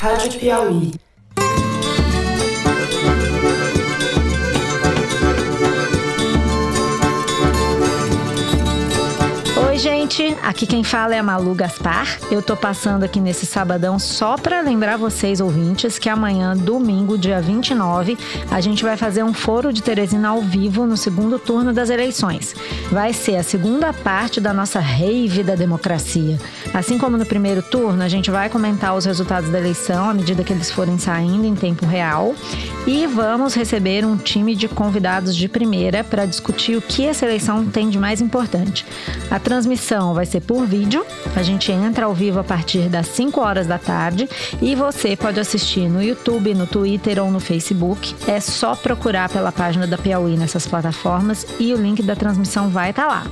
Rádio Piauí. Oi, gente. Aqui quem fala é a Malu Gaspar. Eu tô passando aqui nesse sabadão só para lembrar vocês, ouvintes, que amanhã, domingo, dia 29, a gente vai fazer um foro de Teresina ao vivo no segundo turno das eleições. Vai ser a segunda parte da nossa rave da democracia. Assim como no primeiro turno, a gente vai comentar os resultados da eleição à medida que eles forem saindo em tempo real e vamos receber um time de convidados de primeira para discutir o que essa eleição tem de mais importante. A transmissão vai ser por vídeo. A gente entra ao vivo a partir das 5 horas da tarde e você pode assistir no YouTube, no Twitter ou no Facebook. É só procurar pela página da Piauí nessas plataformas e o link da transmissão vai estar lá.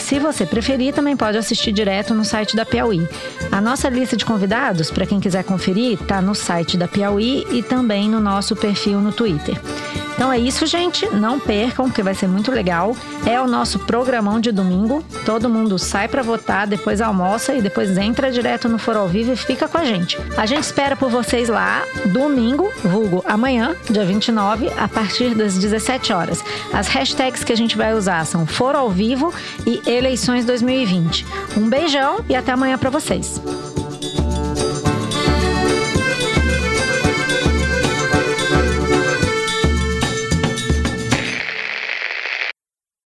Se você preferir, também pode assistir direto no site da Piauí. A nossa lista de convidados, para quem quiser conferir, está no site da Piauí e também no nosso perfil no Twitter. Então é isso, gente. Não percam, que vai ser muito legal. É o nosso programão de domingo. Todo mundo sai para votar, depois almoça e depois entra direto no Foro ao Vivo e fica com a gente. A gente espera por vocês lá, domingo, vulgo amanhã, dia 29, a partir das 17 horas. As hashtags que a gente vai usar são Foro ao Vivo e Eleições 2020. Um beijão e até amanhã para vocês.